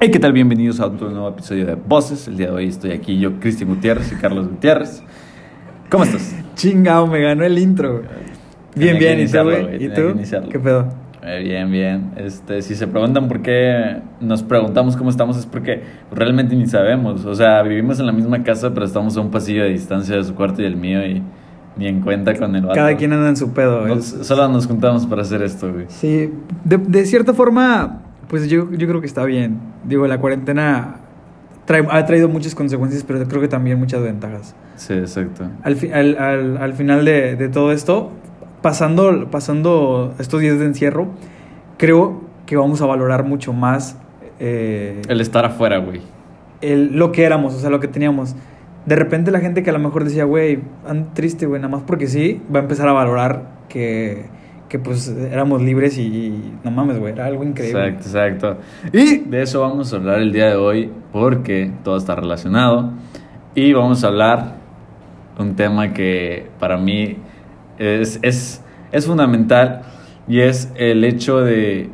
Hey, ¿qué tal? Bienvenidos a otro nuevo episodio de Voces. El día de hoy estoy aquí yo, Cristian Gutiérrez y Carlos Gutiérrez. ¿Cómo estás? Chingao, me ganó el intro. Bien, Tenía bien, ¿y tú, iniciarlo, güey? güey, ¿Y tú? ¿Qué pedo? Eh, bien, bien. Este, si se preguntan por qué nos preguntamos cómo estamos, es porque realmente ni sabemos. O sea, vivimos en la misma casa, pero estamos a un pasillo de distancia de su cuarto y el mío y ni en cuenta con el vato. Cada quien anda en su pedo. Nos- es- solo nos juntamos para hacer esto, güey. Sí, de, de cierta forma, pues yo, yo creo que está bien. Digo, la cuarentena trae- ha traído muchas consecuencias, pero creo que también muchas ventajas. Sí, exacto. Al, fi- al, al, al final de, de todo esto, pasando, pasando estos días de encierro, creo que vamos a valorar mucho más eh, El estar afuera, güey. el- lo que éramos, o sea, lo que teníamos. De repente la gente que a lo mejor decía, güey, ando triste, güey, nada más porque sí, va a empezar a valorar que, que pues éramos libres y, no mames, güey, era algo increíble. Exacto, exacto. Y de eso vamos a hablar el día de hoy porque todo está relacionado. Y vamos a hablar un tema que para mí es, es, es fundamental y es el hecho de...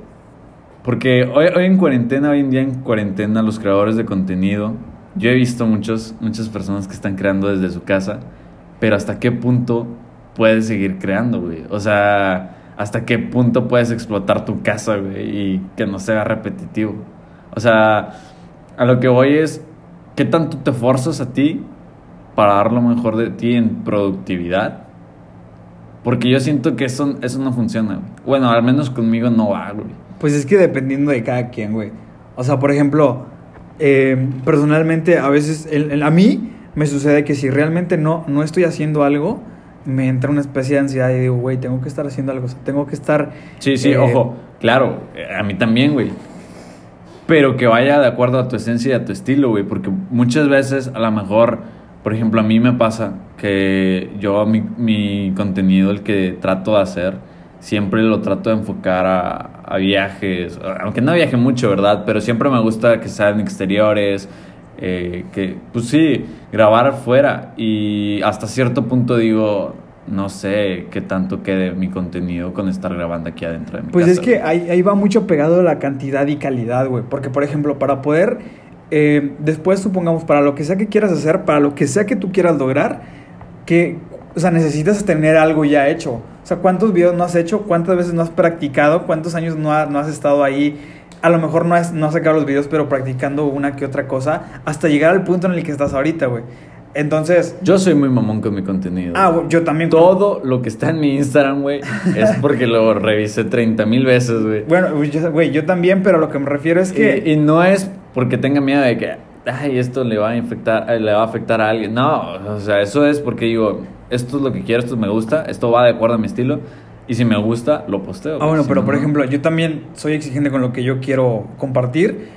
Porque hoy, hoy en cuarentena, hoy en día en cuarentena, los creadores de contenido, yo he visto muchos, muchas personas que están creando desde su casa, pero hasta qué punto puedes seguir creando, güey. O sea, hasta qué punto puedes explotar tu casa, güey, y que no sea repetitivo. O sea, a lo que voy es, ¿qué tanto te forzas a ti para dar lo mejor de ti en productividad? Porque yo siento que eso, eso no funciona, güey. Bueno, al menos conmigo no va, güey. Pues es que dependiendo de cada quien, güey. O sea, por ejemplo, eh, personalmente a veces, el- a mí me sucede que si realmente no, no estoy haciendo algo, me entra una especie de ansiedad y digo, güey, tengo que estar haciendo algo, o sea, tengo que estar... Sí, sí, eh, ojo, claro, eh, a mí también, güey. Pero que vaya de acuerdo a tu esencia y a tu estilo, güey. Porque muchas veces, a lo mejor, por ejemplo, a mí me pasa que yo mi, mi contenido, el que trato de hacer, siempre lo trato de enfocar a, a viajes. Aunque no viaje mucho, ¿verdad? Pero siempre me gusta que sean exteriores. Eh, que, pues sí, grabar afuera. Y hasta cierto punto digo, no sé qué tanto quede mi contenido con estar grabando aquí adentro de mi Pues casa. es que ahí, ahí va mucho pegado la cantidad y calidad, güey. Porque, por ejemplo, para poder, eh, después supongamos, para lo que sea que quieras hacer, para lo que sea que tú quieras lograr, que, o sea, necesitas tener algo ya hecho. O sea, ¿cuántos videos no has hecho? ¿Cuántas veces no has practicado? ¿Cuántos años no, ha- no has estado ahí? A lo mejor no has, no has sacado los videos, pero practicando una que otra cosa, hasta llegar al punto en el que estás ahorita, güey. Entonces, Yo soy muy mamón con mi contenido. ah, yo también. Todo lo que está en mi Instagram, güey, es porque lo revisé 30 mil veces, güey. Bueno, güey, yo, yo también, pero lo que me refiero es que... Y, y no es porque tenga miedo de que, ay, esto le va a infectar, eh, le va a afectar a alguien. No, o sea, eso es porque digo, esto es lo que quiero, esto me gusta, esto va de acuerdo a mi estilo. Y si me gusta, lo posteo. Ah, bueno, Si pero no, por ejemplo, yo también soy exigente con lo que yo quiero compartir.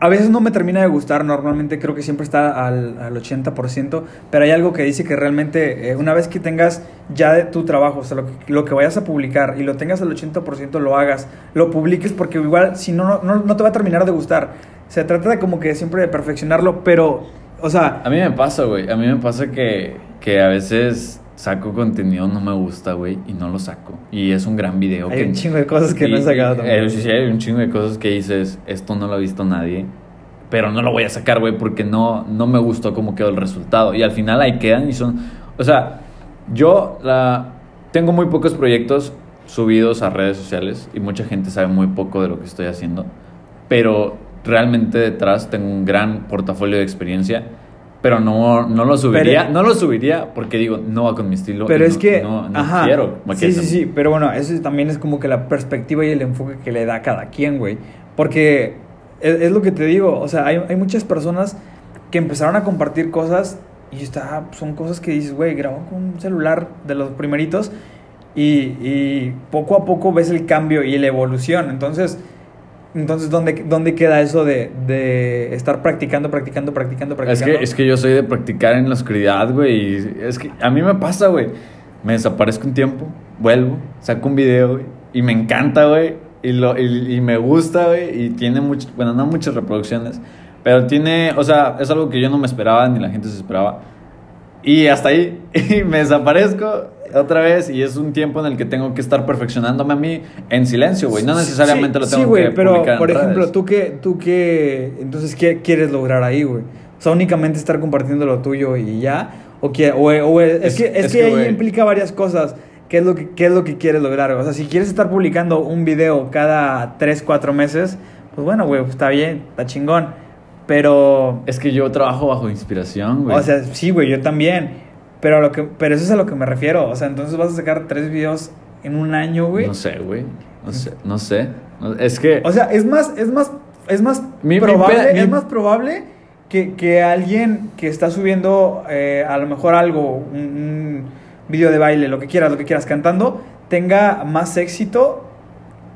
A veces no me termina de gustar, normalmente creo que siempre está al, al 80%, pero hay algo que dice que realmente eh, una vez que tengas ya de tu trabajo, o sea, lo que, lo que vayas a publicar y lo tengas al 80%, lo hagas, lo publiques, porque igual si no, no, no te va a terminar de gustar. Se trata de como que siempre de perfeccionarlo, pero, o sea, A mí me pasa, güey. A mí me pasa que, que a veces saco contenido, no me gusta, güey, y no lo saco. Y es un gran video. hay que, un chingo de cosas que no he sacado eh, sí, hay un chingo de cosas que dices, esto no lo ha visto nadie. Pero no lo voy a sacar, güey, porque no, no me gustó cómo quedó el resultado. Y al final ahí quedan y son... O sea, yo la, tengo muy pocos proyectos subidos a redes sociales y mucha gente sabe muy poco de lo que estoy haciendo. Pero realmente detrás tengo un gran portafolio de experiencia. Pero no, no lo subiría. Pero- no lo subiría porque digo, no va con mi estilo. Pero es no- que, No, no ajá, quiero. sí, sí, sí, pero bueno, eso también es como que la perspectiva y el enfoque que le da a cada quien, güey. Porque es, es lo que te digo, o sea, hay, hay muchas personas que empezaron a compartir cosas y está, son cosas que dices, güey, grabó con un celular de los primeritos y, y poco a poco ves el cambio y la evolución. Entonces, entonces ¿dónde, dónde queda eso de, de estar practicando, practicando, practicando, Es practicando? que, es que yo soy de practicar en la oscuridad, güey. y Es que a mí me pasa, güey. Me desaparezco un tiempo, vuelvo, saco un video, güey. Y me encanta, güey. Y, lo, y, y me gusta, güey. Y tiene mucho, bueno, no muchas reproducciones. Pero tiene, o sea, es algo que yo no me esperaba, ni la gente se esperaba. Y hasta ahí, y me desaparezco otra vez y es un tiempo en el que tengo que estar perfeccionándome a mí en silencio, güey. No necesariamente lo tengo sí, güey, que pero publicar en por ejemplo, redes. tú qué, tú qué, entonces qué quieres lograr ahí, güey. O sea, únicamente estar compartiendo lo tuyo y ya, o que, o, o es, Es- que, es, es que, que, ahí güey. implica varias cosas. ¿Qué es, lo que, ¿Qué es lo que quieres lograr? O sea, si quieres estar publicando un video cada 3, 4 meses, pues bueno, güey, está bien, está chingón. Pero, Es que yo trabajo bajo inspiración, güey. o sea, sí, güey, yo también. Pero, a lo que, pero eso es a lo que me refiero. O sea, entonces vas a sacar tres videos en un año, güey. no sé, güey. No sé, no sé. Es que... O sea, es más, es más, es más Mi- probable, mi- es más probable que, que alguien que está subiendo eh, a lo mejor algo, un, un video de baile, lo que quieras, lo que quieras, cantando, tenga más éxito.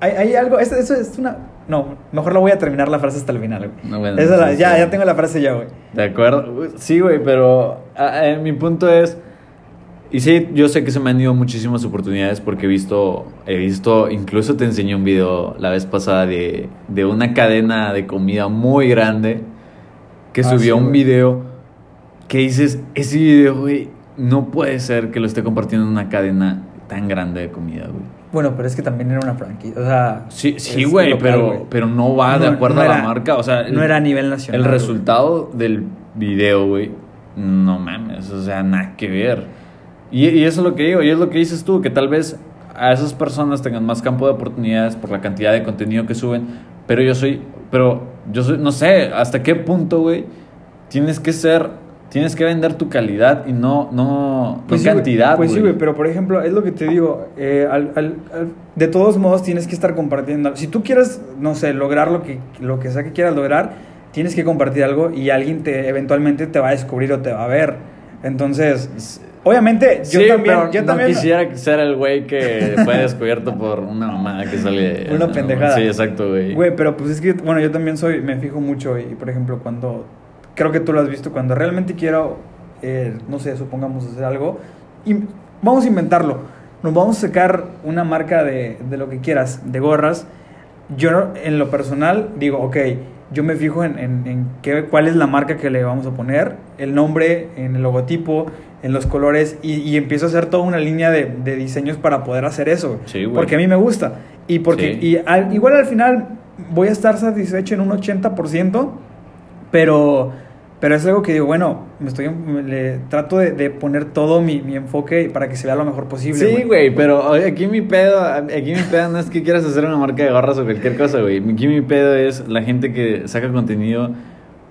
Hay, hay algo, eso es una... No, mejor la voy a terminar la frase hasta el final, güey. No, bueno, Esa la- sí, ya, sí. ya tengo la frase ya, güey. De acuerdo. Sí, güey, pero mi punto es... Y sí, yo sé que se me han ido muchísimas oportunidades porque he visto, he visto, incluso te enseñé un video la vez pasada de, de una cadena de comida muy grande que Ah, subió sí, un video que dices, ese video, güey, no puede ser que lo esté compartiendo en una cadena tan grande de comida, güey. Bueno, pero es que también era una franquicia, o sea... Sí, sí, güey, local, pero, güey. pero no va de No- acuerdo no a la marca. O sea, no era a nivel nacional, El resultado del video, güey, no mames, o sea, nada que ver. Y, y eso es lo que digo, y es lo que dices tú, que tal vez a esas personas tengan más campo de oportunidades por la cantidad de contenido que suben, pero yo soy, pero yo soy, no sé, hasta qué punto, güey, tienes que ser, tienes que vender tu calidad y no, no, Pues no sí, cantidad, Pues sí, güey. pero por ejemplo, es lo que te digo. eh, al- al- al- de todos modos, tienes que estar compartiendo. Si tú quieres, no sé, lograr lo que, lo que sea que quieras lograr, tienes que compartir algo y alguien te eventualmente te va a descubrir o te va a ver. Entonces, obviamente, yo también. pero yo no también quisiera ser el güey que fue descubierto por una mamada que sale. Una pendejada. Sí, exacto, güey. Güey, pero pues es que, bueno, yo también soy, me fijo mucho y, por ejemplo, cuando, creo que tú lo has visto, cuando realmente quiero, eh, no sé, supongamos hacer algo, y vamos a inventarlo, nos vamos a sacar una marca de, de lo que quieras, de gorras, yo en lo personal digo, ok, yo me fijo en, en, en qué, cuál es la marca que le vamos a poner, el nombre, en el logotipo, en los colores, y, y empiezo a hacer toda una línea de, de diseños para poder hacer eso. Sí, porque a mí me gusta. Y porque Sí. y al- igual al final voy a estar satisfecho en un 80%, pero, pero es algo que digo, bueno, me estoy, le, trato de, de poner todo mi, mi enfoque para que se vea lo mejor posible. Sí, güey, pero aquí mi pedo, aquí mi pedo no es que quieras hacer una marca de gorras o cualquier cosa, güey. Aquí mi pedo es la gente que saca contenido,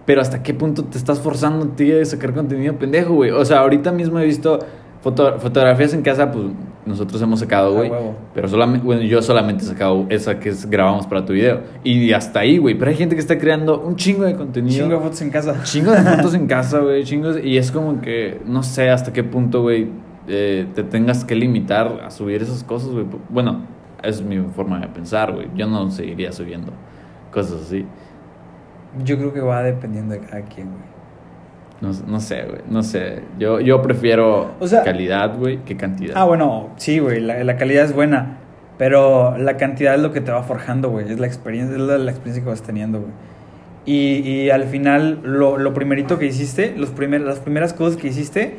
pero hasta qué punto te estás forzando ti a sacar contenido pendejo, güey. O sea, ahorita mismo he visto foto- fotografías en casa, pues nosotros hemos sacado, güey. Pero solamente, bueno, yo solamente he sacado esa que es- grabamos para tu video. Y hasta ahí, güey. Pero hay gente que está creando un chingo de contenido. Chingo de fotos en casa. Chingo de fotos en casa, güey, chingos. Y es como que no sé hasta qué punto, güey, eh, te tengas que limitar a subir esas cosas, güey. Bueno, es mi forma de pensar, güey. Yo no seguiría subiendo cosas así. Yo creo que va dependiendo de cada quien, güey. No, no sé, güey, no sé. Yo, yo prefiero O sea- calidad, güey, que cantidad. Ah, bueno, sí, güey, la, la calidad es buena, pero la cantidad es lo que te va forjando, güey, es la experiencia, es la, la experiencia que vas teniendo, güey. Y, y al final, lo, lo primerito que hiciste, los primer, las primeras cosas que hiciste,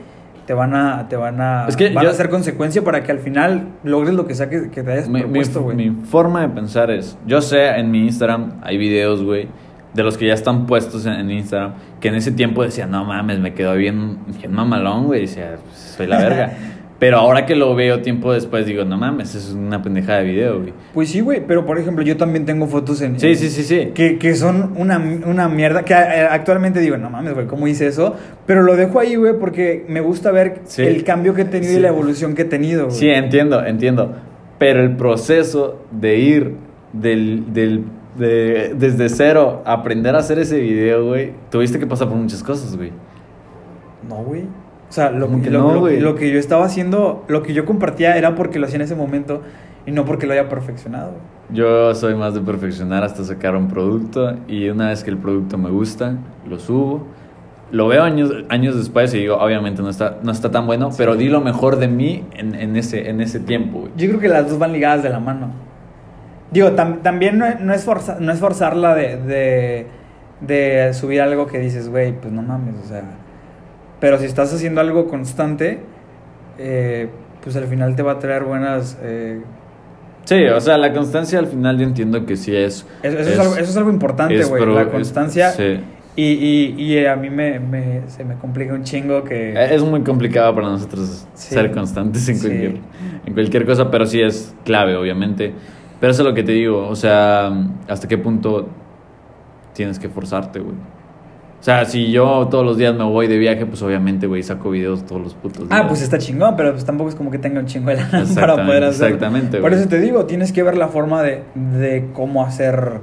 te van a, te van a, Es que van yo- a hacer consecuencia para que al final logres lo que sea que, que te hayas mi, mi- propuesto, güey. mi forma de pensar es, yo sé, en mi Instagram hay videos, güey, de los que ya están puestos en, en Instagram, que en ese tiempo decía, no mames, me quedó bien, bien mamalón, güey, decía, "Pues, soy la verga. Pero ahora que lo veo tiempo después, digo, no mames, es una pendejada de video, güey. Pues sí, güey, pero por ejemplo, yo también tengo fotos en... Sí, en- sí, sí, sí. Que, que son una, una mierda, que eh, actualmente digo, no mames, güey, ¿cómo hice eso? Pero lo dejo ahí, güey, porque me gusta ver Sí. el cambio que he tenido Sí. y la evolución que he tenido, güey. Sí, entiendo, entiendo. Pero el proceso de ir del, del, de- desde cero aprender a hacer ese video, güey, tuviste que pasar por muchas cosas, güey. No, güey. O sea, lo, ¿Cómo que lo- no, lo- güey? lo que yo estaba haciendo, lo que yo compartía era porque lo hacía en ese momento y no porque lo haya perfeccionado. Yo soy más de perfeccionar hasta sacar un producto y una vez que el producto me gusta, lo subo. Lo veo años, años después y digo, obviamente no está, no está tan bueno, pero di lo mejor de mí en, en ese, en ese tiempo, güey. Yo creo que las dos van ligadas de la mano. Digo, tam- también no, no es forza- no es forzarla de, de, de subir algo que dices, güey, pues no mames, o sea. Pero si estás haciendo algo constante, eh, pues al final te va a traer buenas... Eh, Sí, o sea, la constancia al final yo entiendo que sí es. eso, es, algo, eso es algo importante, güey. La constancia. sí. Y, y, y a mí me, me- se me complica un chingo que... Es muy complicado para nosotros Sí. ser constantes en Sí. cualquier, en cualquier cosa, pero sí es clave, obviamente. Pero eso es lo que te digo, o sea, hasta qué punto tienes que forzarte, güey. O sea, si yo todos los días me voy de viaje, pues obviamente, güey, saco videos todos los putos días. Ah, pues está chingón, pero pues tampoco es como que tenga un chingo de lana para poder hacerlo. exactamente, Por güey. eso te digo, tienes que ver la forma de, de cómo hacer,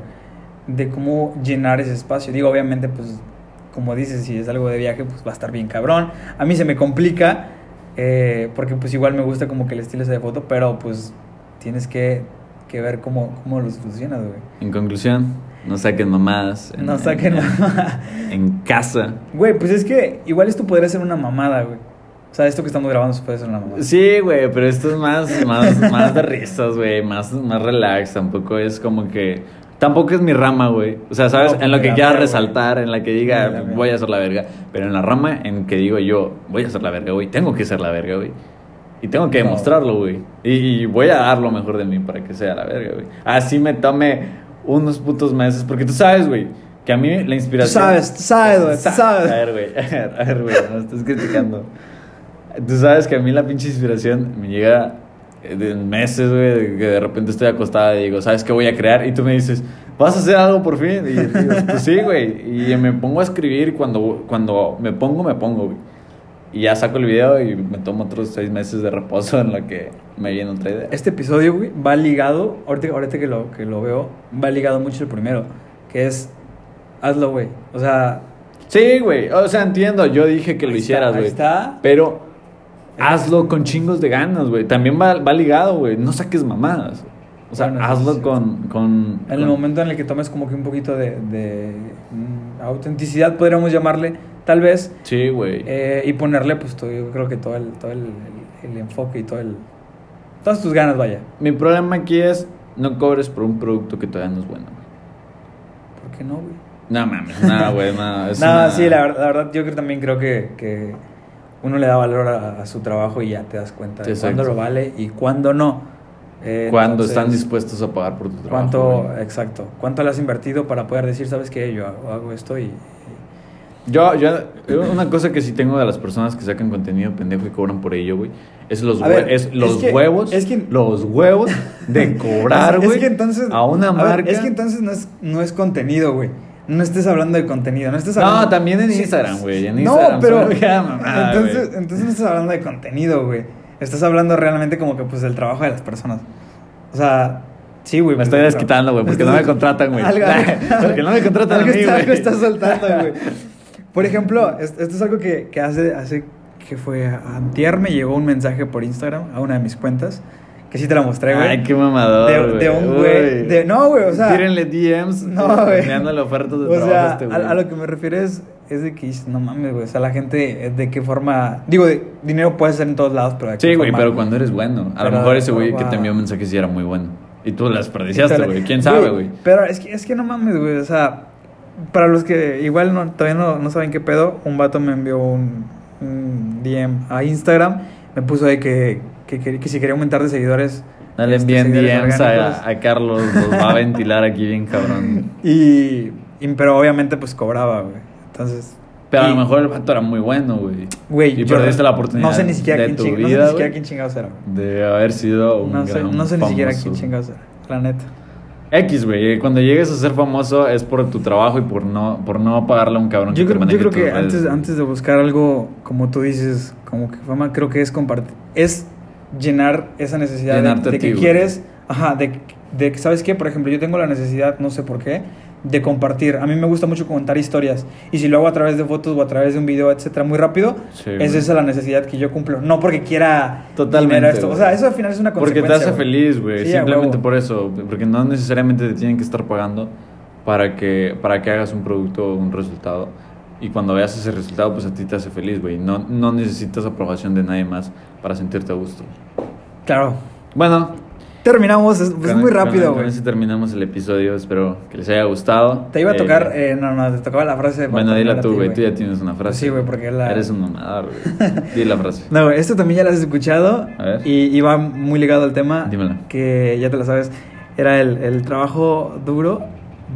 de cómo llenar ese espacio. Digo, obviamente, pues, como dices, si es algo de viaje, pues va a estar bien cabrón. A mí se me complica, eh, porque pues igual me gusta como que el estilo ese de foto, pero pues tienes que, que ver cómo, cómo lo solucionas, güey. En conclusión, no saquen mamadas. en- No saquen en, mamada. en casa. Güey, pues es que igual esto podría ser una mamada, güey. O sea, esto que estamos grabando puede ser una mamada. Sí, güey, pero esto es más, más, más de risas, güey, más, más relax, tampoco es como que... Tampoco es mi rama, güey. O sea, ¿sabes? No, en lo que güey. resaltar, en la que diga, la voy a hacer la verga. Pero en la rama en que digo yo, voy a hacer la verga, güey. Tengo que ser la verga, güey. Y tengo que No. demostrarlo, güey. Y, y voy a dar lo mejor de mí para que sea la verga, güey. Así me tome unos putos meses. Porque tú sabes, güey, que a mí la Tú inspiración... sabes, tú sabes, güey, tú Sa- sabes. A ver, güey, a ver, güey, no estás criticando. Tú sabes que a mí la pinche inspiración me llega de meses, güey, que de repente estoy acostada y digo, ¿sabes qué voy a crear? Y tú me dices, ¿vas a hacer algo por fin? Y digo, pues sí, güey. Y me pongo a escribir y cuando, cuando me pongo, me pongo, güey. Y ya saco el video y me tomo otros seis meses de reposo en lo que me viene otra idea. Este episodio, güey, va ligado, ahorita, ahorita que, lo, que lo veo, va ligado mucho el primero, que es, hazlo, güey. O sea, Sí, güey. O sea, entiendo. Yo dije que lo hicieras, ahí güey. está. Pero hazlo con chingos de ganas, güey. También va, va ligado, güey. No saques mamadas. O sea, Bueno, hazlo sí. con, con... en el con- momento en el que tomes como que un poquito de, de, mm, autenticidad, podríamos llamarle, tal vez, Sí, güey. eh, y ponerle, pues, todo, yo creo que todo el, todo el, el- el enfoque y todo el... Todas tus ganas, vaya. Mi problema aquí es no cobres por un producto que todavía no es bueno. güey. ¿Por qué no, güey? No mames, nada, güey, nada. Nada, una- sí, la, la verdad, yo creo, también creo que, que uno le da valor a, a su trabajo y ya te das cuenta de cuándo lo vale y cuándo no. Eh, Cuando están dispuestos a pagar por tu trabajo. ¿Cuánto, güey. exacto, cuánto le has invertido para poder decir, sabes qué, yo hago, hago esto y... Yo, yo, una cosa que sí tengo de las personas que sacan contenido pendejo y cobran por ello, güey, es los, ver, hue- es los es que- huevos, es que- los huevos de cobrar, güey, es que entonces, a una marca. es que entonces no es, no es contenido, güey. No estés hablando de contenido, no estés No, hablando... también en Instagram, güey, en no, Instagram pero... queda mamada, entonces, entonces no estás hablando de contenido, güey. Estás hablando realmente como que, pues, del trabajo de las personas. O sea, sí, güey. Me pues, estoy pero- desquitando, güey, porque no me contratan, güey. Porque no me contratan a mí, güey. Algo estás soltando, güey. Por ejemplo, es- esto es algo que, que hace, hace que fue antier me llegó un mensaje por Instagram a una de mis cuentas, que sí te la mostré, güey. Ay, qué mamador, De, de un güey. De- No, güey, o sea. Tírenle DMs. No, güey. Enviándole ofertas de O trabajo sea, a este a, güey. a lo que me refiero es, es de que no mames, güey. O sea, la gente, ¿de qué forma? Digo, de- dinero puede ser en todos lados, pero ¿de qué Sí, güey, pero cuando eres bueno. A lo Pero- mejor ese güey que te envió va- un mensaje sí era muy bueno. Y tú las desperdiciaste, güey. ¿Quién sabe, güey? Pero es que, es que no mames, güey. O sea, para los que igual no, todavía no, no saben qué pedo, un vato me envió un, un DM a Instagram. Me puso de que, que, que- que si quería aumentar de seguidores. No le este, envíen DMs a, a Carlos. Los va a ventilar aquí bien cabrón. Y, y- pero obviamente pues cobraba, güey. Entonces. Pero a lo mejor el vato era muy bueno, güey. Güey, Y yo perdiste la oportunidad No sé ni siquiera de quién, ching- no sé ni vida, siquiera quién chingados era. güey. De haber sido un No sé, gran no sé ni siquiera quién chingados era. La neta. X, güey. Cuando llegues a ser famoso es por tu trabajo y por no, por no pagarle a un cabrón Yo que te creo, yo creo que redes, antes, antes de buscar algo, como tú dices, como que fama, creo que es compartir. Es llenar esa necesidad de- Llenarte de, ti, que quieres. Ajá, de, de que, ¿sabes qué? Por ejemplo, yo tengo la necesidad, no sé por qué, de compartir. A mí me gusta mucho contar historias. Y si lo hago a través de fotos o a través de un video, etcétera, muy rápido, Sí, es güey. esa la necesidad que yo cumplo. No porque quiera Totalmente. O sea, eso al final es una Porque te hace güey. feliz, güey. Sí, Simplemente por eso. Porque no necesariamente te tienen que estar pagando para que, para que hagas un producto o un resultado. Y cuando veas ese resultado, pues a ti te hace feliz, güey. No, no necesitas aprobación de nadie más para sentirte a gusto. Claro. Bueno, terminamos, es, pues, Con- muy rápido, Con eso terminamos el episodio. Espero que les haya gustado. Te iba a Eh, tocar, eh, no, no, te tocaba la frase. Bueno, dila tú, güey. Tú ya tienes una frase. Sí, güey, porque la- Eres un mamador, güey. Di la frase. No, güey, esto también ya lo has escuchado. A ver. Y, y va muy ligado al tema. Dímelo. Que ya te lo sabes. Era el, el trabajo duro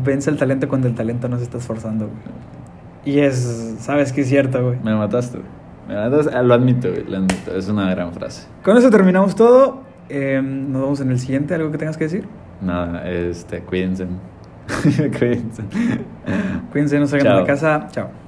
vence el talento cuando el talento no se está esforzando, güey. Y es, sabes que es cierto, güey. Me mataste, güey. Me mataste. Lo admito, güey. Lo admito. Es una gran frase. Con eso terminamos todo. Eh, nos vemos en el siguiente. ¿Algo que tengas que decir? Nada, este, cuídense. cuídense. Cuídense, no salgan de la casa. Chao.